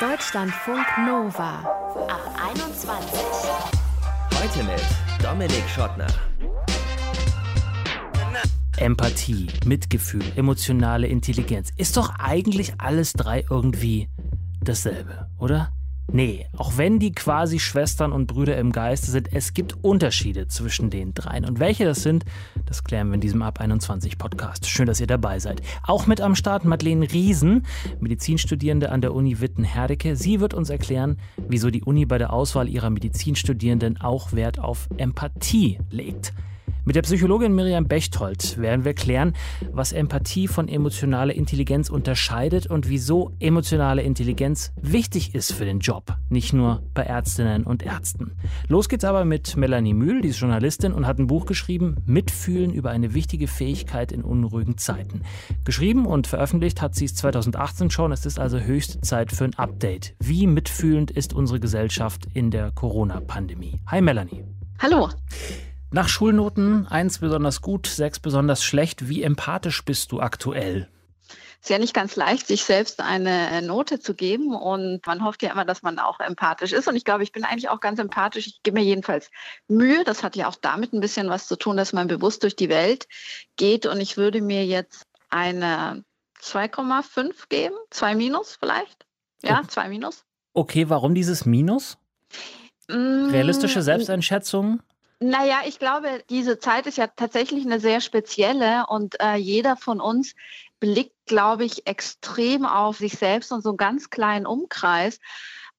Deutschlandfunk Nova ab 21. Heute mit Dominik Schottner. Empathie, Mitgefühl, emotionale Intelligenz. Ist doch eigentlich alles drei irgendwie dasselbe, oder? Nee, auch wenn die quasi Schwestern und Brüder im Geiste sind, es gibt Unterschiede zwischen den dreien. Und welche das sind, das klären wir in diesem Ab 21 Podcast. Schön, dass ihr dabei seid. Auch mit am Start Madeleine Riesen, Medizinstudierende an der Uni Witten-Herdecke. Sie wird uns erklären, wieso die Uni bei der Auswahl ihrer Medizinstudierenden auch Wert auf Empathie legt. Mit der Psychologin Miriam Bechtold werden wir klären, was Empathie von emotionaler Intelligenz unterscheidet und wieso emotionale Intelligenz wichtig ist für den Job, nicht nur bei Ärztinnen und Ärzten. Los geht's aber mit Melanie Mühl, die ist Journalistin und hat ein Buch geschrieben, Mitfühlen über eine wichtige Fähigkeit in unruhigen Zeiten. Geschrieben und veröffentlicht hat sie es 2018 schon, es ist also höchste Zeit für ein Update. Wie mitfühlend ist unsere Gesellschaft in der Corona-Pandemie? Hi Melanie. Hallo. Nach Schulnoten, eins besonders gut, sechs besonders schlecht. Wie empathisch bist du aktuell? ist ja nicht ganz leicht, sich selbst eine äh, Note zu geben. Und man hofft ja immer, dass man auch empathisch ist. Und ich glaube, ich bin eigentlich auch ganz empathisch. Ich gebe mir jedenfalls Mühe. Das hat ja auch damit ein bisschen was zu tun, dass man bewusst durch die Welt geht. Und ich würde mir jetzt eine 2,5 geben. Zwei Minus vielleicht. Ja, okay. zwei Minus. Okay, warum dieses Minus? Mm, Realistische Selbsteinschätzung? Naja, ich glaube, diese Zeit ist ja tatsächlich eine sehr spezielle und äh, jeder von uns blickt, glaube ich, extrem auf sich selbst und so einen ganz kleinen Umkreis.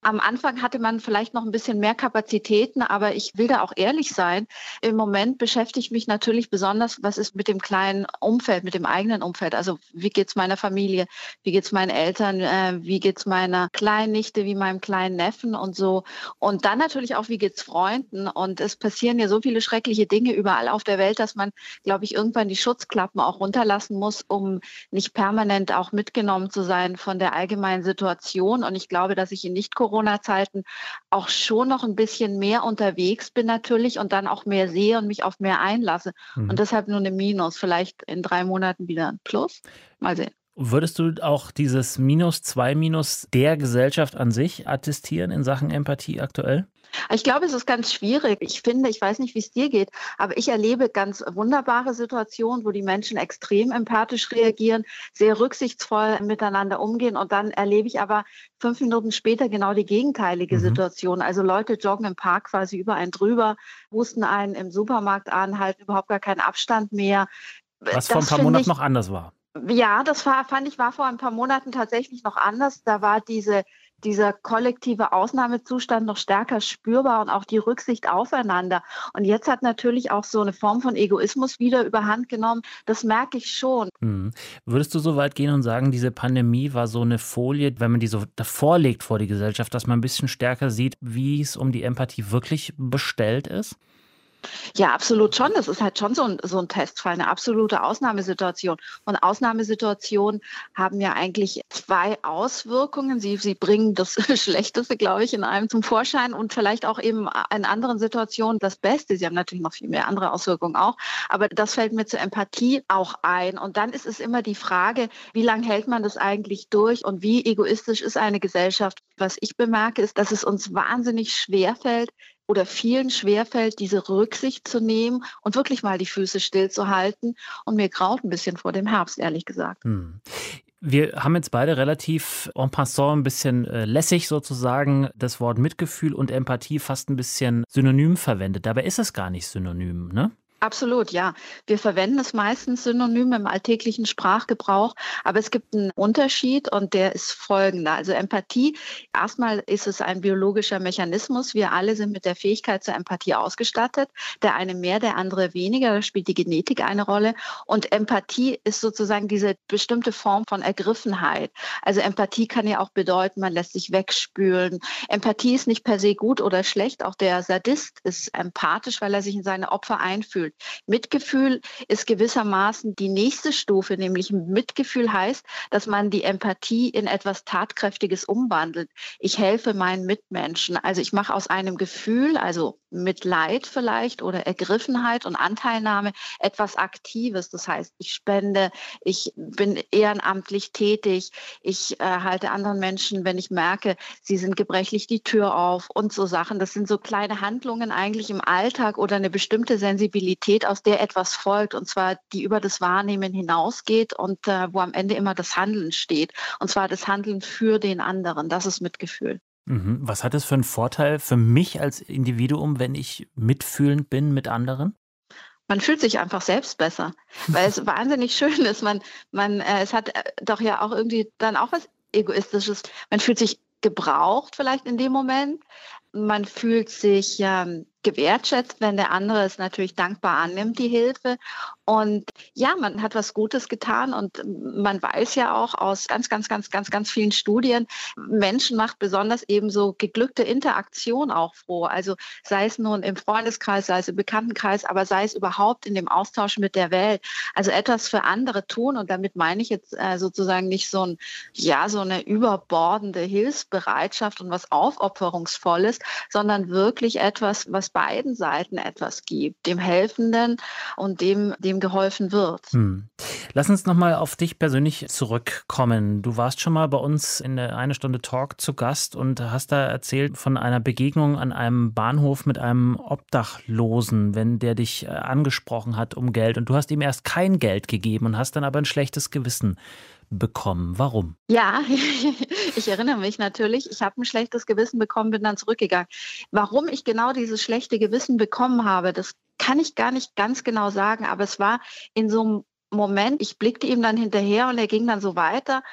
Am Anfang hatte man vielleicht noch ein bisschen mehr Kapazitäten, aber ich will da auch ehrlich sein. Im Moment beschäftigt mich natürlich besonders, was ist mit dem kleinen Umfeld, mit dem eigenen Umfeld. Also wie geht's meiner Familie, wie geht's meinen Eltern, äh, wie geht's meiner kleinen Nichte, wie meinem kleinen Neffen und so. Und dann natürlich auch, wie geht's Freunden. Und es passieren ja so viele schreckliche Dinge überall auf der Welt, dass man, glaube ich, irgendwann die Schutzklappen auch runterlassen muss, um nicht permanent auch mitgenommen zu sein von der allgemeinen Situation. Und ich glaube, dass ich in nicht Corona-Zeiten auch schon noch ein bisschen mehr unterwegs bin natürlich und dann auch mehr sehe und mich auf mehr einlasse. Mhm. Und deshalb nur eine Minus, vielleicht in drei Monaten wieder ein Plus. Mal sehen. Würdest du auch dieses Minus, zwei Minus der Gesellschaft an sich attestieren in Sachen Empathie aktuell? Ich glaube, es ist ganz schwierig. Ich finde, ich weiß nicht, wie es dir geht, aber ich erlebe ganz wunderbare Situationen, wo die Menschen extrem empathisch reagieren, sehr rücksichtsvoll miteinander umgehen und dann erlebe ich aber fünf Minuten später genau die gegenteilige mhm. Situation. Also Leute joggen im Park quasi über einen drüber, husten einen im Supermarkt an, halten überhaupt gar keinen Abstand mehr. Was das vor ein paar Monaten noch anders war. Ja, das war, fand ich, war vor ein paar Monaten tatsächlich noch anders. Da war diese dieser kollektive Ausnahmezustand noch stärker spürbar und auch die Rücksicht aufeinander. Und jetzt hat natürlich auch so eine Form von Egoismus wieder überhand genommen. Das merke ich schon. Hm. Würdest du so weit gehen und sagen, diese Pandemie war so eine Folie, wenn man die so davor legt vor die Gesellschaft, dass man ein bisschen stärker sieht, wie es um die Empathie wirklich bestellt ist? Ja, absolut schon. Das ist halt schon so ein, so ein Testfall, eine absolute Ausnahmesituation. Und Ausnahmesituationen haben ja eigentlich zwei Auswirkungen. Sie, sie bringen das Schlechteste, glaube ich, in einem zum Vorschein und vielleicht auch eben in anderen Situationen das Beste. Sie haben natürlich noch viel mehr andere Auswirkungen auch. Aber das fällt mir zur Empathie auch ein. Und dann ist es immer die Frage, wie lange hält man das eigentlich durch und wie egoistisch ist eine Gesellschaft? Was ich bemerke, ist, dass es uns wahnsinnig schwer fällt, oder vielen schwerfällt, diese Rücksicht zu nehmen und wirklich mal die Füße stillzuhalten. Und mir graut ein bisschen vor dem Herbst, ehrlich gesagt. Hm. Wir haben jetzt beide relativ en passant ein bisschen äh, lässig sozusagen das Wort Mitgefühl und Empathie fast ein bisschen synonym verwendet. Dabei ist es gar nicht synonym, ne? Absolut, ja. Wir verwenden es meistens synonym im alltäglichen Sprachgebrauch, aber es gibt einen Unterschied und der ist folgender. Also Empathie, erstmal ist es ein biologischer Mechanismus. Wir alle sind mit der Fähigkeit zur Empathie ausgestattet. Der eine mehr, der andere weniger. Da spielt die Genetik eine Rolle. Und Empathie ist sozusagen diese bestimmte Form von Ergriffenheit. Also Empathie kann ja auch bedeuten, man lässt sich wegspülen. Empathie ist nicht per se gut oder schlecht. Auch der Sadist ist empathisch, weil er sich in seine Opfer einfühlt fühlt. Mitgefühl ist gewissermaßen die nächste Stufe, nämlich Mitgefühl heißt, dass man die Empathie in etwas Tatkräftiges umwandelt. Ich helfe meinen Mitmenschen. Also ich mache aus einem Gefühl, also Mitleid vielleicht oder Ergriffenheit und Anteilnahme etwas Aktives. Das heißt, ich spende, ich bin ehrenamtlich tätig, ich äh, halte anderen Menschen, wenn ich merke, sie sind gebrechlich, die Tür auf und so Sachen. Das sind so kleine Handlungen eigentlich im Alltag oder eine bestimmte Sensibilität, aus der etwas folgt und zwar die über das Wahrnehmen hinausgeht und äh, wo am Ende immer das Handeln steht. Und zwar das Handeln für den anderen. Das ist Mitgefühl. Mhm. Was hat es für einen Vorteil für mich als Individuum, wenn ich mitfühlend bin mit anderen? man fühlt sich einfach selbst besser, weil es wahnsinnig schön ist. Man, man, äh, es hat äh, doch ja auch irgendwie dann auch was Egoistisches. Man fühlt sich gebraucht vielleicht in dem Moment. Man fühlt sich ähm, gewertschätzt, wenn der andere es natürlich dankbar annimmt, die Hilfe. Und ja, man hat was Gutes getan und man weiß ja auch aus ganz, ganz, ganz, ganz, ganz vielen Studien, Menschen macht besonders eben so geglückte Interaktion auch froh. Also sei es nun im Freundeskreis, sei es im Bekanntenkreis, aber sei es überhaupt in dem Austausch mit der Welt. Also etwas für andere tun und damit meine ich jetzt äh, sozusagen nicht so ein, ja, so eine überbordende Hilfsbereitschaft und was Aufopferungsvolles, sondern wirklich etwas, was beiden Seiten etwas gibt, dem Helfenden und dem, dem geholfen wird. Hm. Lass uns nochmal auf dich persönlich zurückkommen. Du warst schon mal bei uns in der eine Stunde Talk zu Gast und hast da erzählt von einer Begegnung an einem Bahnhof mit einem Obdachlosen, wenn der dich äh, angesprochen hat um Geld und du hast ihm erst kein Geld gegeben und hast dann aber ein schlechtes Gewissen bekommen. Warum? Ja, ich erinnere mich natürlich. Ich habe ein schlechtes Gewissen bekommen, bin dann zurückgegangen. Warum ich genau dieses schlechte Gewissen bekommen habe, das kann ich gar nicht ganz genau sagen, aber es war in so einem Moment, ich blickte ihm dann hinterher und er ging dann so weiter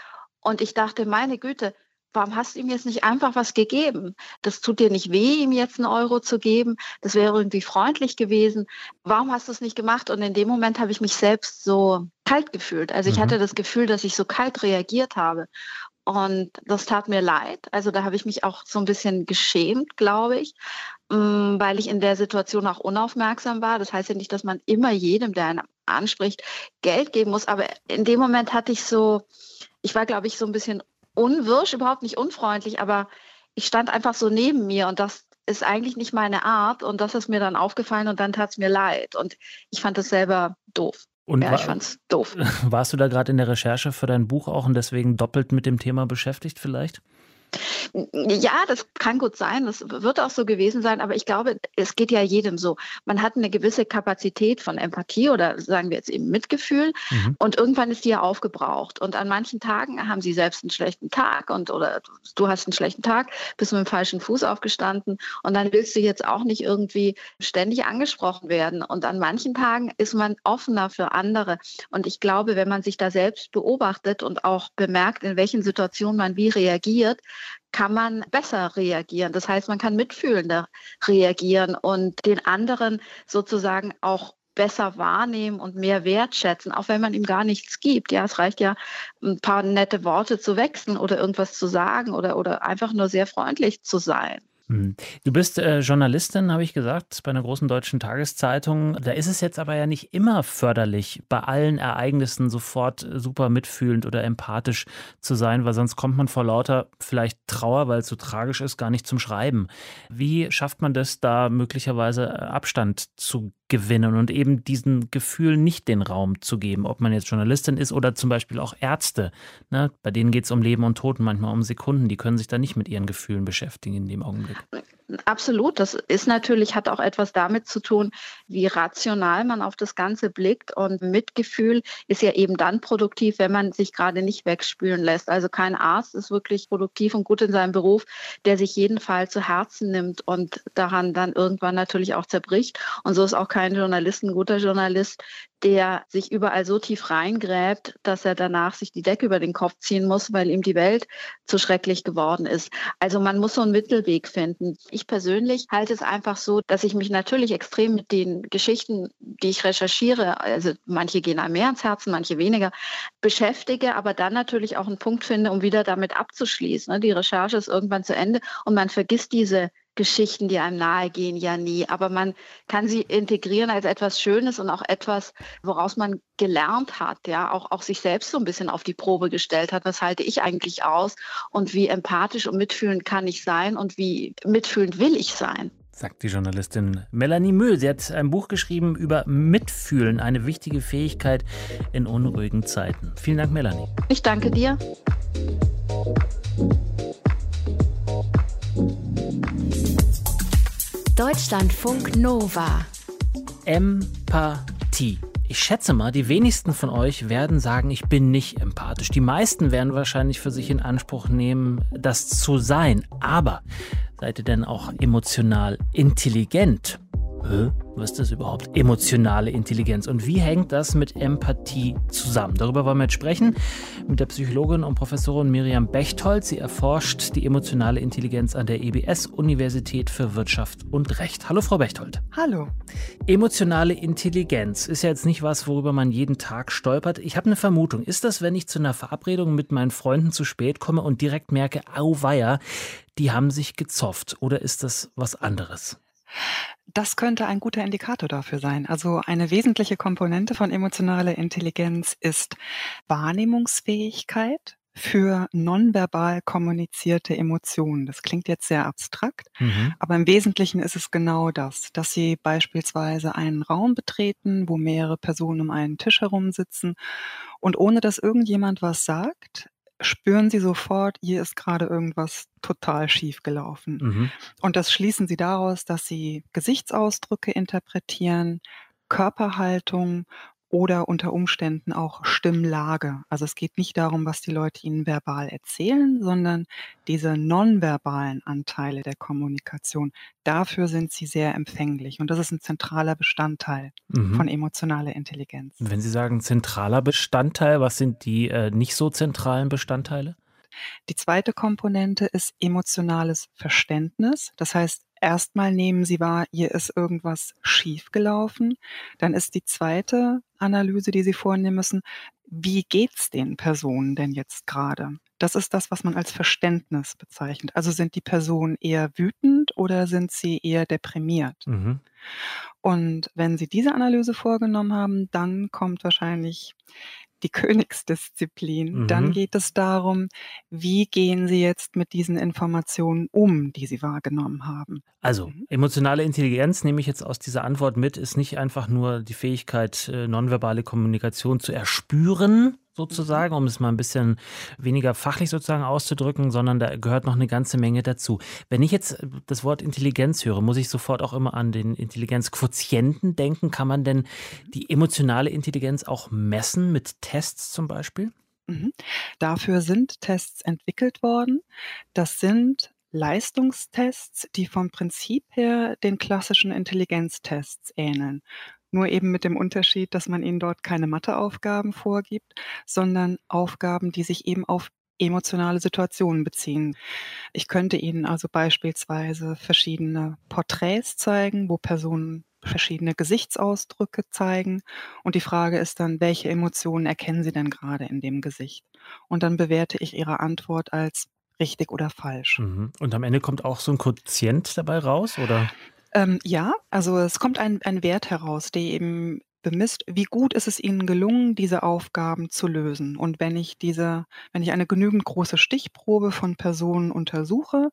und ich dachte, meine Güte, warum hast du ihm jetzt nicht einfach was gegeben? Das tut dir nicht weh, ihm jetzt einen Euro zu geben. Das wäre irgendwie freundlich gewesen. Warum hast du es nicht gemacht? Und in dem Moment habe ich mich selbst so kalt gefühlt. Also ich mhm. hatte das Gefühl, dass ich so kalt reagiert habe. Und das tat mir leid. Also da habe ich mich auch so ein bisschen geschämt, glaube ich, mm, weil ich in der Situation auch unaufmerksam war. Das heißt ja nicht, dass man immer jedem, der einen anspricht, Geld geben muss. Aber in dem Moment hatte ich so, ich war, glaube ich, so ein bisschen unwirsch, überhaupt nicht unfreundlich, aber ich stand einfach so neben mir und das ist eigentlich nicht meine Art und das ist mir dann aufgefallen und dann tat es mir leid und ich fand es selber doof. Und ja, ich fand's doof. Warst du da gerade in der Recherche für dein Buch auch und deswegen doppelt mit dem Thema beschäftigt vielleicht? Ja, das kann gut sein, das wird auch so gewesen sein, aber ich glaube, es geht ja jedem so. Man hat eine gewisse Kapazität von Empathie oder sagen wir jetzt eben Mitgefühl mhm. und irgendwann ist die ja aufgebraucht. Und an manchen Tagen haben sie selbst einen schlechten Tag und oder du hast einen schlechten Tag, bist mit dem falschen Fuß aufgestanden und dann willst du jetzt auch nicht irgendwie ständig angesprochen werden. Und an manchen Tagen ist man offener für andere. Und ich glaube, wenn man sich da selbst beobachtet und auch bemerkt, in welchen Situationen man wie reagiert, kann man besser reagieren. Das heißt, man kann mitfühlender reagieren und den anderen sozusagen auch besser wahrnehmen und mehr wertschätzen, auch wenn man ihm gar nichts gibt. Ja, es reicht ja, ein paar nette Worte zu wechseln oder irgendwas zu sagen oder, oder einfach nur sehr freundlich zu sein. Hm. Du bist äh, Journalistin, habe ich gesagt, bei einer großen deutschen Tageszeitung. Da ist es jetzt aber ja nicht immer förderlich, bei allen Ereignissen sofort äh, super mitfühlend oder empathisch zu sein, weil sonst kommt man vor lauter vielleicht Trauer, weil es so tragisch ist, gar nicht zum Schreiben. Wie schafft man das, da möglicherweise äh, Abstand zu gewinnen und eben diesen Gefühl nicht den Raum zu geben, ob man jetzt Journalistin ist oder zum Beispiel auch Ärzte. Ne? Bei denen geht es um Leben und Tod, manchmal um Sekunden. Die können sich da nicht mit ihren Gefühlen beschäftigen in dem Augenblick. Absolut. Das ist natürlich, hat auch etwas damit zu tun, wie rational man auf das Ganze blickt. Und Mitgefühl ist ja eben dann produktiv, wenn man sich gerade nicht wegspülen lässt. Also kein Arzt ist wirklich produktiv und gut in seinem Beruf, der sich jeden Fall zu Herzen nimmt und daran dann irgendwann natürlich auch zerbricht. Und so ist auch kein Journalist ein guter Journalist, der sich überall so tief reingräbt, dass er danach sich die Decke über den Kopf ziehen muss, weil ihm die Welt zu schrecklich geworden ist. Also man muss so einen Mittelweg finden. Ich persönlich halte es einfach so, dass ich mich natürlich extrem mit den Geschichten, die ich recherchiere, also manche gehen einem mehr ans Herzen, manche weniger, beschäftige, aber dann natürlich auch einen Punkt finde, um wieder damit abzuschließen. Die Recherche ist irgendwann zu Ende und man vergisst diese Geschichten, die einem nahe gehen, ja nie. Aber man kann sie integrieren als etwas Schönes und auch etwas, woraus man gelernt hat, ja, auch, auch sich selbst so ein bisschen auf die Probe gestellt hat. Was halte ich eigentlich aus und wie empathisch und mitfühlend kann ich sein und wie mitfühlend will ich sein? sagt die Journalistin Melanie Müll. Sie hat ein Buch geschrieben über Mitfühlen, eine wichtige Fähigkeit in unruhigen Zeiten. Vielen Dank, Melanie. Ich danke dir. Deutschlandfunk Nova. Empathie. Ich schätze mal, die wenigsten von euch werden sagen, ich bin nicht empathisch. Die meisten werden wahrscheinlich für sich in Anspruch nehmen, das zu sein. Aber seid ihr denn auch emotional intelligent? Hä? Was ist das überhaupt? Emotionale Intelligenz. Und wie hängt das mit Empathie zusammen? Darüber wollen wir jetzt sprechen mit der Psychologin und Professorin Miriam Bechtold. Sie erforscht die emotionale Intelligenz an der EBS Universität für Wirtschaft und Recht. Hallo, Frau Bechtold. Hallo. Emotionale Intelligenz ist ja jetzt nicht was, worüber man jeden Tag stolpert. Ich habe eine Vermutung. Ist das, wenn ich zu einer Verabredung mit meinen Freunden zu spät komme und direkt merke, auweia, die haben sich gezofft? Oder ist das was anderes? Das könnte ein guter Indikator dafür sein. Also eine wesentliche Komponente von emotionaler Intelligenz ist Wahrnehmungsfähigkeit für nonverbal kommunizierte Emotionen. Das klingt jetzt sehr abstrakt, mhm. aber im Wesentlichen ist es genau das, dass Sie beispielsweise einen Raum betreten, wo mehrere Personen um einen Tisch herum sitzen und ohne dass irgendjemand was sagt, spüren sie sofort, hier ist gerade irgendwas total schief gelaufen. Mhm. Und das schließen sie daraus, dass sie Gesichtsausdrücke interpretieren, Körperhaltung oder unter Umständen auch Stimmlage. Also es geht nicht darum, was die Leute ihnen verbal erzählen, sondern diese nonverbalen Anteile der Kommunikation. Dafür sind sie sehr empfänglich und das ist ein zentraler Bestandteil mhm. von emotionaler Intelligenz. Wenn Sie sagen zentraler Bestandteil, was sind die äh, nicht so zentralen Bestandteile? Die zweite Komponente ist emotionales Verständnis. Das heißt, erstmal nehmen Sie wahr, hier ist irgendwas schiefgelaufen. Dann ist die zweite Analyse, die Sie vornehmen müssen, wie geht's den Personen denn jetzt gerade? Das ist das, was man als Verständnis bezeichnet. Also sind die Personen eher wütend oder sind sie eher deprimiert? Mhm. Und wenn Sie diese Analyse vorgenommen haben, dann kommt wahrscheinlich die Königsdisziplin. Mhm. Dann geht es darum, wie gehen Sie jetzt mit diesen Informationen um, die Sie wahrgenommen haben. Also mhm. emotionale Intelligenz nehme ich jetzt aus dieser Antwort mit, ist nicht einfach nur die Fähigkeit, äh, nonverbale Kommunikation zu erspüren, sozusagen, um es mal ein bisschen weniger fachlich sozusagen auszudrücken, sondern da gehört noch eine ganze Menge dazu. Wenn ich jetzt das Wort Intelligenz höre, muss ich sofort auch immer an den Intelligenzquotienten denken. Kann man denn die emotionale Intelligenz auch messen mit Tests zum Beispiel? Mhm. Dafür sind Tests entwickelt worden. Das sind Leistungstests, die vom Prinzip her den klassischen Intelligenztests ähneln nur eben mit dem Unterschied, dass man ihnen dort keine Matheaufgaben vorgibt, sondern Aufgaben, die sich eben auf emotionale Situationen beziehen. Ich könnte Ihnen also beispielsweise verschiedene Porträts zeigen, wo Personen verschiedene Gesichtsausdrücke zeigen. Und die Frage ist dann, welche Emotionen erkennen Sie denn gerade in dem Gesicht? Und dann bewerte ich Ihre Antwort als richtig oder falsch. Mhm. Und am Ende kommt auch so ein Quotient dabei raus, oder? Ähm, ja, also es kommt ein, ein Wert heraus, der eben bemisst, wie gut ist es Ihnen gelungen, diese Aufgaben zu lösen. Und wenn ich diese, wenn ich eine genügend große Stichprobe von Personen untersuche,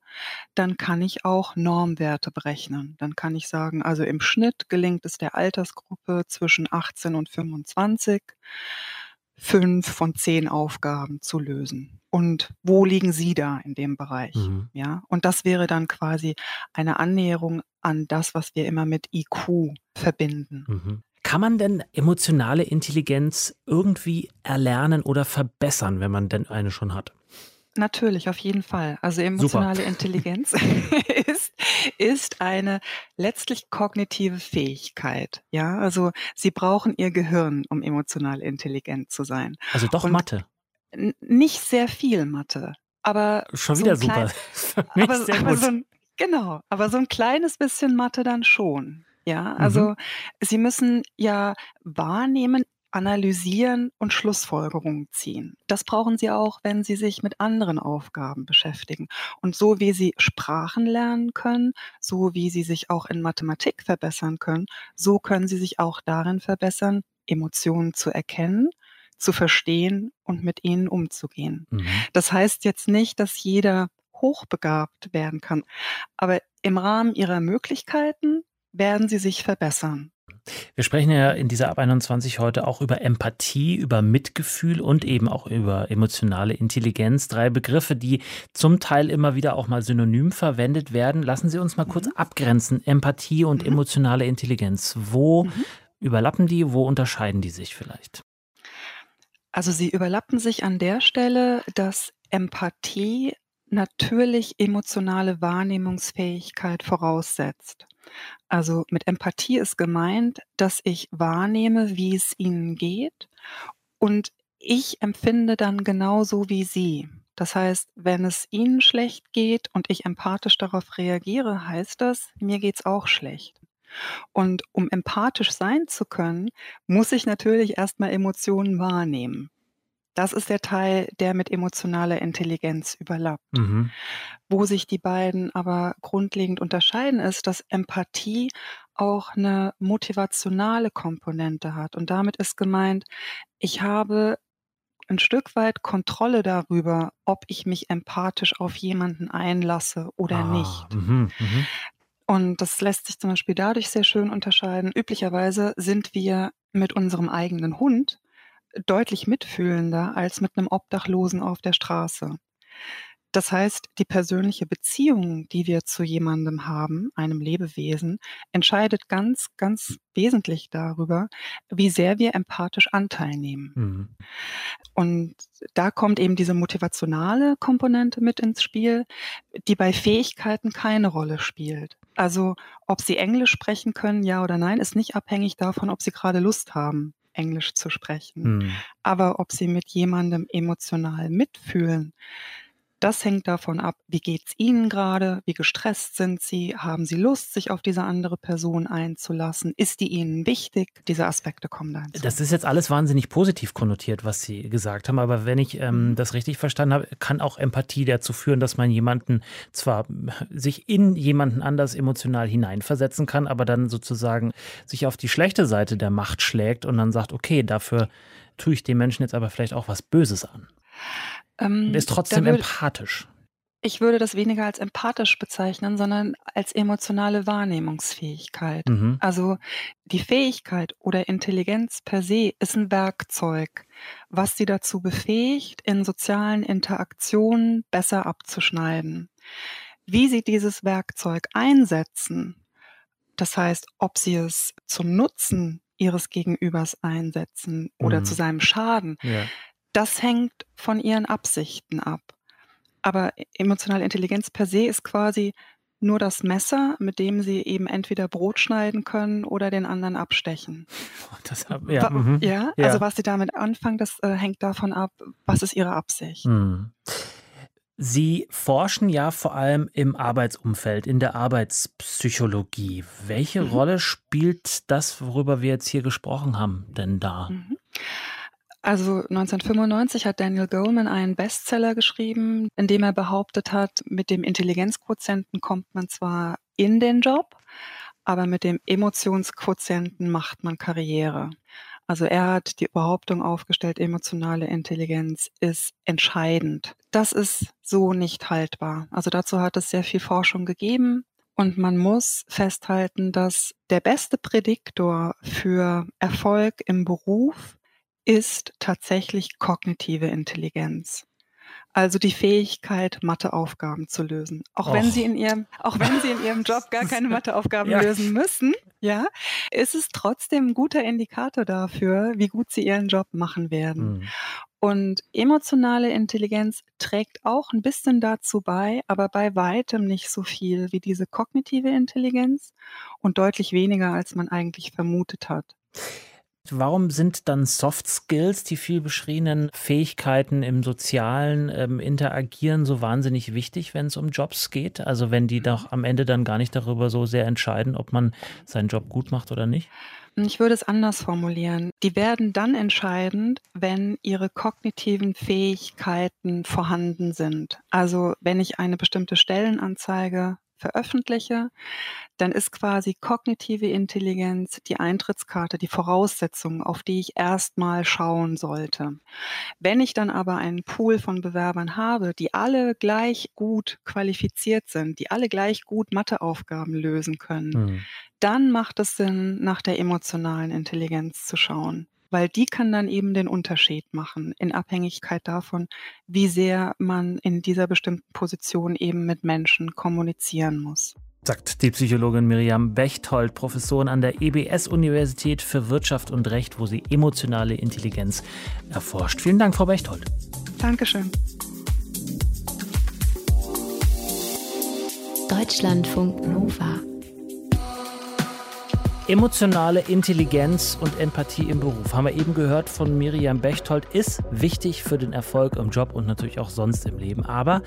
dann kann ich auch Normwerte berechnen. Dann kann ich sagen, also im Schnitt gelingt es der Altersgruppe zwischen 18 und 25, fünf von zehn Aufgaben zu lösen. Und wo liegen Sie da in dem Bereich? Mhm. Ja, und das wäre dann quasi eine Annäherung an das, was wir immer mit IQ verbinden. Mhm. Kann man denn emotionale Intelligenz irgendwie erlernen oder verbessern, wenn man denn eine schon hat? Natürlich, auf jeden Fall. Also emotionale Super. Intelligenz ist, ist eine letztlich kognitive Fähigkeit. Ja, also Sie brauchen Ihr Gehirn, um emotional intelligent zu sein. Also doch Und Mathe. Nicht sehr viel Mathe, aber schon wieder so super. Klein, aber, aber so ein, genau, aber so ein kleines bisschen Mathe dann schon. Ja, also mhm. Sie müssen ja wahrnehmen, analysieren und Schlussfolgerungen ziehen. Das brauchen Sie auch, wenn Sie sich mit anderen Aufgaben beschäftigen. Und so wie Sie Sprachen lernen können, so wie Sie sich auch in Mathematik verbessern können, so können Sie sich auch darin verbessern, Emotionen zu erkennen, zu verstehen und mit ihnen umzugehen. Mhm. Das heißt jetzt nicht, dass jeder hochbegabt werden kann, aber im Rahmen ihrer Möglichkeiten werden sie sich verbessern. Wir sprechen ja in dieser Ab 21 heute auch über Empathie, über Mitgefühl und eben auch über emotionale Intelligenz. Drei Begriffe, die zum Teil immer wieder auch mal synonym verwendet werden. Lassen Sie uns mal kurz mhm. abgrenzen. Empathie und mhm. emotionale Intelligenz. Wo mhm. überlappen die? Wo unterscheiden die sich vielleicht? Also sie überlappen sich an der Stelle, dass Empathie natürlich emotionale Wahrnehmungsfähigkeit voraussetzt. Also mit Empathie ist gemeint, dass ich wahrnehme, wie es ihnen geht und ich empfinde dann genauso wie sie. Das heißt, wenn es ihnen schlecht geht und ich empathisch darauf reagiere, heißt das, mir geht's auch schlecht. Und um empathisch sein zu können, muss ich natürlich erstmal Emotionen wahrnehmen. Das ist der Teil, der mit emotionaler Intelligenz überlappt. Mhm. Wo sich die beiden aber grundlegend unterscheiden, ist, dass Empathie auch eine motivationale Komponente hat. Und damit ist gemeint, ich habe ein Stück weit Kontrolle darüber, ob ich mich empathisch auf jemanden einlasse oder ah, nicht. Mh, mh. Und das lässt sich zum Beispiel dadurch sehr schön unterscheiden. Üblicherweise sind wir mit unserem eigenen Hund deutlich mitfühlender als mit einem Obdachlosen auf der Straße. Das heißt, die persönliche Beziehung, die wir zu jemandem haben, einem Lebewesen, entscheidet ganz, ganz wesentlich darüber, wie sehr wir empathisch Anteil nehmen. Mhm. Und da kommt eben diese motivationale Komponente mit ins Spiel, die bei Fähigkeiten keine Rolle spielt. Also ob sie Englisch sprechen können, ja oder nein, ist nicht abhängig davon, ob sie gerade Lust haben. Englisch zu sprechen. Mhm. Aber ob sie mit jemandem emotional mitfühlen, das hängt davon ab, wie geht es Ihnen gerade, wie gestresst sind Sie, haben Sie Lust, sich auf diese andere Person einzulassen, ist die Ihnen wichtig? Diese Aspekte kommen da hinzu. Das ist jetzt alles wahnsinnig positiv konnotiert, was Sie gesagt haben, aber wenn ich ähm, mhm. das richtig verstanden habe, kann auch Empathie dazu führen, dass man jemanden zwar sich in jemanden anders emotional hineinversetzen kann, aber dann sozusagen sich auf die schlechte Seite der Macht schlägt und dann sagt, okay, dafür tue ich dem Menschen jetzt aber vielleicht auch was Böses an. Ähm, und ist trotzdem würde, empathisch. Ich würde das weniger als empathisch bezeichnen, sondern als emotionale Wahrnehmungsfähigkeit. Mhm. Also die Fähigkeit oder Intelligenz per se ist ein Werkzeug, was sie dazu befähigt, in sozialen Interaktionen besser abzuschneiden. Wie sie dieses Werkzeug einsetzen, das heißt, ob sie es zum Nutzen ihres Gegenübers einsetzen oder mhm. zu seinem Schaden, ja das hängt von ihren Absichten ab. Aber emotionale Intelligenz per se ist quasi nur das Messer, mit dem sie eben entweder Brot schneiden können oder den anderen abstechen. Das, ja, mhm. ja, ja, also was sie damit anfangen, das äh, hängt davon ab, was ist ihre Absicht. Mhm. Sie forschen ja vor allem im Arbeitsumfeld, in der Arbeitspsychologie. Welche mhm. Rolle spielt das, worüber wir jetzt hier gesprochen haben, denn da? Mhm. Also 1995 hat Daniel Goleman einen Bestseller geschrieben, in dem er behauptet hat, mit dem Intelligenzquotienten kommt man zwar in den Job, aber mit dem Emotionsquotienten macht man Karriere. Also er hat die Behauptung aufgestellt, emotionale Intelligenz ist entscheidend. Das ist so nicht haltbar. Also dazu hat es sehr viel Forschung gegeben. Und man muss festhalten, dass der beste Prädiktor für Erfolg im Beruf ist tatsächlich kognitive Intelligenz. Also die Fähigkeit, Matheaufgaben zu lösen. Auch Och. wenn sie in ihrem, auch wenn sie in ihrem Job gar keine Matheaufgaben ja. lösen müssen, ja, ist es trotzdem ein guter Indikator dafür, wie gut sie ihren Job machen werden. Mhm. Und emotionale Intelligenz trägt auch ein bisschen dazu bei, aber bei weitem nicht so viel wie diese kognitive Intelligenz und deutlich weniger, als man eigentlich vermutet hat. Warum sind dann Soft Skills, die viel beschriebenen Fähigkeiten im sozialen ähm, Interagieren so wahnsinnig wichtig, wenn es um Jobs geht? Also wenn die doch am Ende dann gar nicht darüber so sehr entscheiden, ob man seinen Job gut macht oder nicht? Ich würde es anders formulieren. Die werden dann entscheidend, wenn ihre kognitiven Fähigkeiten vorhanden sind. Also wenn ich eine bestimmte Stellenanzeige veröffentliche, dann ist quasi kognitive Intelligenz die Eintrittskarte, die Voraussetzung, auf die ich erstmal schauen sollte. Wenn ich dann aber einen Pool von Bewerbern habe, die alle gleich gut qualifiziert sind, die alle gleich gut Matheaufgaben lösen können, mhm. dann macht es Sinn, nach der emotionalen Intelligenz zu schauen weil die kann dann eben den Unterschied machen in Abhängigkeit davon, wie sehr man in dieser bestimmten Position eben mit Menschen kommunizieren muss. Sagt die Psychologin Miriam Bechtold, Professorin an der EBS-Universität für Wirtschaft und Recht, wo sie emotionale Intelligenz erforscht. Vielen Dank, Frau Bechtold. Dankeschön. Deutschlandfunk Nova. Emotionale Intelligenz und Empathie im Beruf, haben wir eben gehört von Miriam Bechtold, ist wichtig für den Erfolg im Job und natürlich auch sonst im Leben. Aber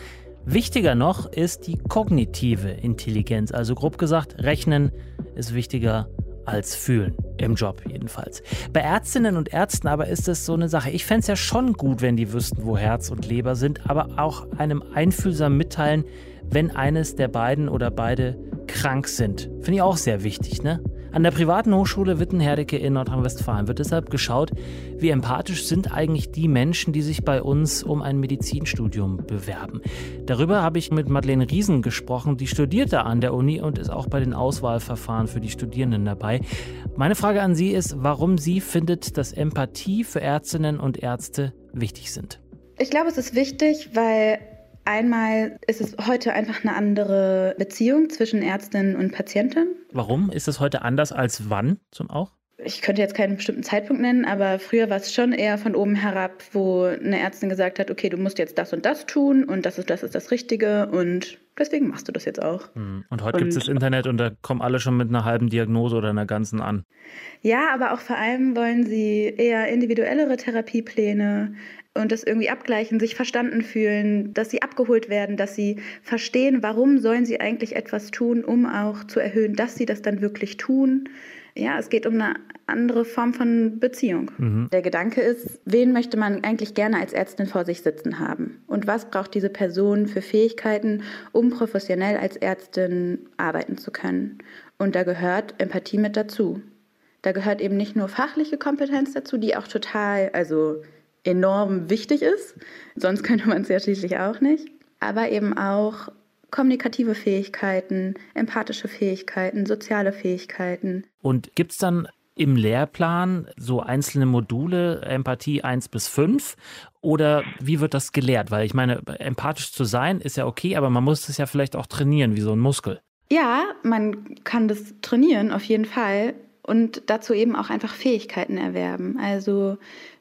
wichtiger noch ist die kognitive Intelligenz. Also grob gesagt, Rechnen ist wichtiger als fühlen. Im Job jedenfalls. Bei Ärztinnen und Ärzten aber ist es so eine Sache. Ich fände es ja schon gut, wenn die wüssten, wo Herz und Leber sind, aber auch einem einfühlsam mitteilen, wenn eines der beiden oder beide krank sind. Finde ich auch sehr wichtig, ne? An der privaten Hochschule Wittenherdecke in Nordrhein-Westfalen wird deshalb geschaut, wie empathisch sind eigentlich die Menschen, die sich bei uns um ein Medizinstudium bewerben. Darüber habe ich mit Madeleine Riesen gesprochen, die studierte an der Uni und ist auch bei den Auswahlverfahren für die Studierenden dabei. Meine Frage an Sie ist, warum sie findet, dass Empathie für Ärztinnen und Ärzte wichtig sind. Ich glaube, es ist wichtig, weil Einmal ist es heute einfach eine andere Beziehung zwischen Ärztin und Patientin. Warum ist es heute anders als wann zum auch? Ich könnte jetzt keinen bestimmten Zeitpunkt nennen, aber früher war es schon eher von oben herab, wo eine Ärztin gesagt hat, okay, du musst jetzt das und das tun und das ist das ist das Richtige und deswegen machst du das jetzt auch. Hm, und heute gibt es das Internet und da kommen alle schon mit einer halben Diagnose oder einer ganzen an. Ja, aber auch vor allem wollen sie eher individuellere Therapiepläne, und das irgendwie abgleichen, sich verstanden fühlen, dass sie abgeholt werden, dass sie verstehen, warum sollen sie eigentlich etwas tun, um auch zu erhöhen, dass sie das dann wirklich tun. Ja, es geht um eine andere Form von Beziehung. Mhm. Der Gedanke ist, wen möchte man eigentlich gerne als Ärztin vor sich sitzen haben? Und was braucht diese Person für Fähigkeiten, um professionell als Ärztin arbeiten zu können? Und da gehört Empathie mit dazu. Da gehört eben nicht nur fachliche Kompetenz dazu, die auch total, also enorm wichtig ist. Sonst könnte man es ja schließlich auch nicht. Aber eben auch kommunikative Fähigkeiten, empathische Fähigkeiten, soziale Fähigkeiten. Und gibt es dann im Lehrplan so einzelne Module, Empathie 1 bis 5? Oder wie wird das gelehrt? Weil ich meine, empathisch zu sein ist ja okay, aber man muss es ja vielleicht auch trainieren, wie so ein Muskel. Ja, man kann das trainieren, auf jeden Fall. Und dazu eben auch einfach Fähigkeiten erwerben. Also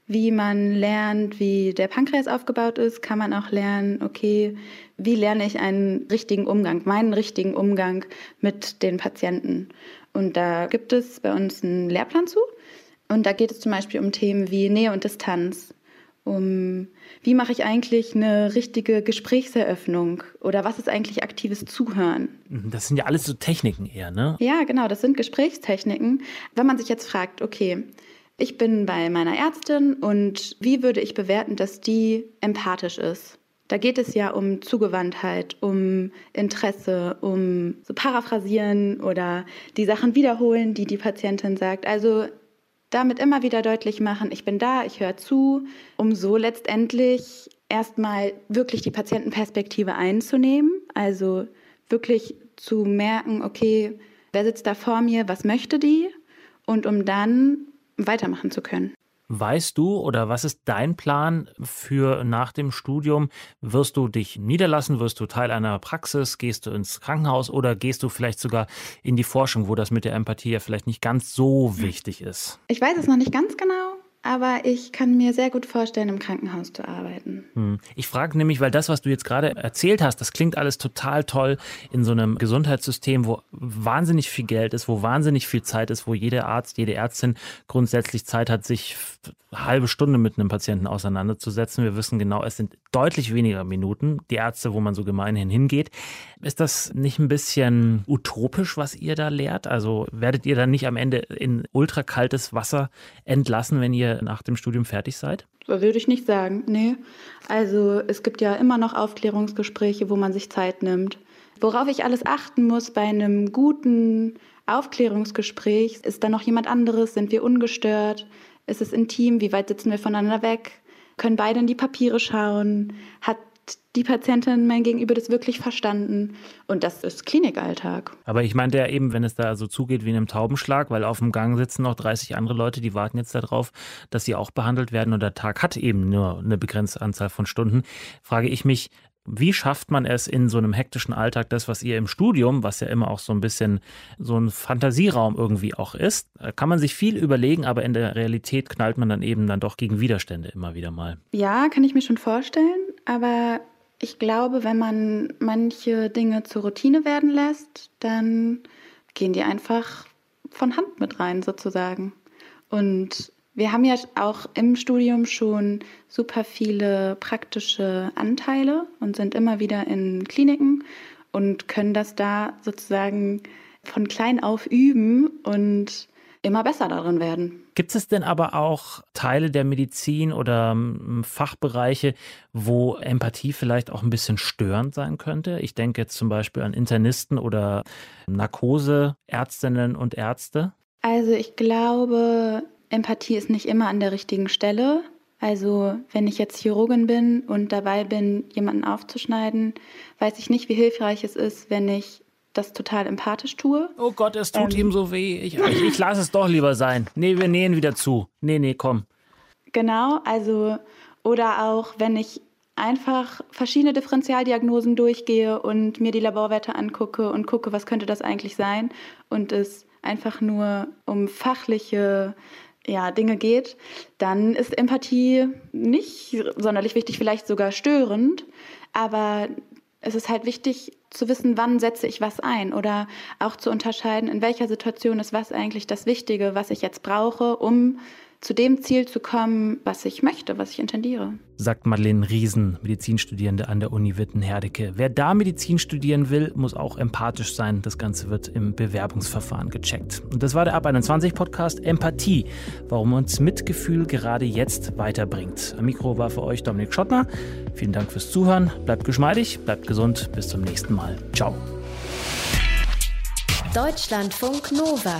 wie man lernt, wie der Pankreas aufgebaut ist, kann man auch lernen, okay, wie lerne ich einen richtigen Umgang, meinen richtigen Umgang mit den Patienten. Und da gibt es bei uns einen Lehrplan zu. Und da geht es zum Beispiel um Themen wie Nähe und Distanz, um wie mache ich eigentlich eine richtige Gesprächseröffnung oder was ist eigentlich aktives Zuhören. Das sind ja alles so Techniken eher, ne? Ja, genau, das sind Gesprächstechniken. Wenn man sich jetzt fragt, okay, ich bin bei meiner Ärztin und wie würde ich bewerten, dass die empathisch ist? Da geht es ja um Zugewandtheit, um Interesse, um so paraphrasieren oder die Sachen wiederholen, die die Patientin sagt. Also damit immer wieder deutlich machen, ich bin da, ich höre zu, um so letztendlich erstmal wirklich die Patientenperspektive einzunehmen. Also wirklich zu merken, okay, wer sitzt da vor mir, was möchte die? Und um dann weitermachen zu können. Weißt du oder was ist dein Plan für nach dem Studium? Wirst du dich niederlassen? Wirst du Teil einer Praxis? Gehst du ins Krankenhaus oder gehst du vielleicht sogar in die Forschung, wo das mit der Empathie ja vielleicht nicht ganz so wichtig ist? Ich weiß es noch nicht ganz genau, aber ich kann mir sehr gut vorstellen, im Krankenhaus zu arbeiten. Hm. Ich frage nämlich, weil das, was du jetzt gerade erzählt hast, das klingt alles total toll in so einem Gesundheitssystem, wo wahnsinnig viel Geld ist, wo wahnsinnig viel Zeit ist, wo jeder Arzt, jede Ärztin grundsätzlich Zeit hat, sich eine halbe Stunde mit einem Patienten auseinanderzusetzen. Wir wissen genau, es sind deutlich weniger Minuten, die Ärzte, wo man so gemeinhin hingeht. Ist das nicht ein bisschen utopisch, was ihr da lehrt? Also werdet ihr dann nicht am Ende in ultrakaltes Wasser entlassen, wenn ihr nach dem Studium fertig seid? Würde ich nicht sagen, nee. Also es gibt ja immer noch Aufklärungsgespräche, wo man sich Zeit nimmt. Worauf ich alles achten muss bei einem guten Aufklärungsgespräch, ist da noch jemand anderes? Sind wir ungestört? Ist es intim? Wie weit sitzen wir voneinander weg? Können beide in die Papiere schauen? Hat die Patientin mein Gegenüber das wirklich verstanden. Und das ist Klinikalltag. Aber ich meinte ja eben, wenn es da so zugeht wie in einem Taubenschlag, weil auf dem Gang sitzen noch 30 andere Leute, die warten jetzt darauf, dass sie auch behandelt werden und der Tag hat eben nur eine begrenzte Anzahl von Stunden, frage ich mich, wie schafft man es in so einem hektischen Alltag, das, was ihr im Studium, was ja immer auch so ein bisschen so ein Fantasieraum irgendwie auch ist, kann man sich viel überlegen, aber in der Realität knallt man dann eben dann doch gegen Widerstände immer wieder mal. Ja, kann ich mir schon vorstellen, aber ich glaube, wenn man manche Dinge zur Routine werden lässt, dann gehen die einfach von Hand mit rein sozusagen. Und wir haben ja auch im Studium schon super viele praktische Anteile und sind immer wieder in Kliniken und können das da sozusagen von klein auf üben und immer besser darin werden. Gibt es denn aber auch Teile der Medizin oder ähm, Fachbereiche, wo Empathie vielleicht auch ein bisschen störend sein könnte? Ich denke jetzt zum Beispiel an Internisten oder Narkoseärztinnen und Ärzte. Also ich glaube, Empathie ist nicht immer an der richtigen Stelle. Also wenn ich jetzt Chirurgin bin und dabei bin, jemanden aufzuschneiden, weiß ich nicht, wie hilfreich es ist, wenn ich das total empathisch tue. Oh Gott, es tut ähm, ihm so weh. Ich, ich, ich lasse es doch lieber sein. Nee, wir nähen wieder zu. Nee, nee, komm. Genau, also oder auch wenn ich einfach verschiedene Differentialdiagnosen durchgehe und mir die Laborwerte angucke und gucke, was könnte das eigentlich sein und es einfach nur um fachliche ja, Dinge geht, dann ist Empathie nicht sonderlich wichtig, vielleicht sogar störend. Aber es ist halt wichtig zu wissen, wann setze ich was ein oder auch zu unterscheiden, in welcher Situation ist was eigentlich das Wichtige, was ich jetzt brauche, um zu dem Ziel zu kommen, was ich möchte, was ich intendiere. Sagt Madeleine Riesen, Medizinstudierende an der Uni Witten-Herdecke. Wer da Medizin studieren will, muss auch empathisch sein. Das Ganze wird im Bewerbungsverfahren gecheckt. Und das war der Ab 21 Podcast Empathie, warum uns Mitgefühl gerade jetzt weiterbringt. Am Mikro war für euch Dominik Schottner. Vielen Dank fürs Zuhören. Bleibt geschmeidig, bleibt gesund. Bis zum nächsten Mal. Ciao. Deutschlandfunk Nova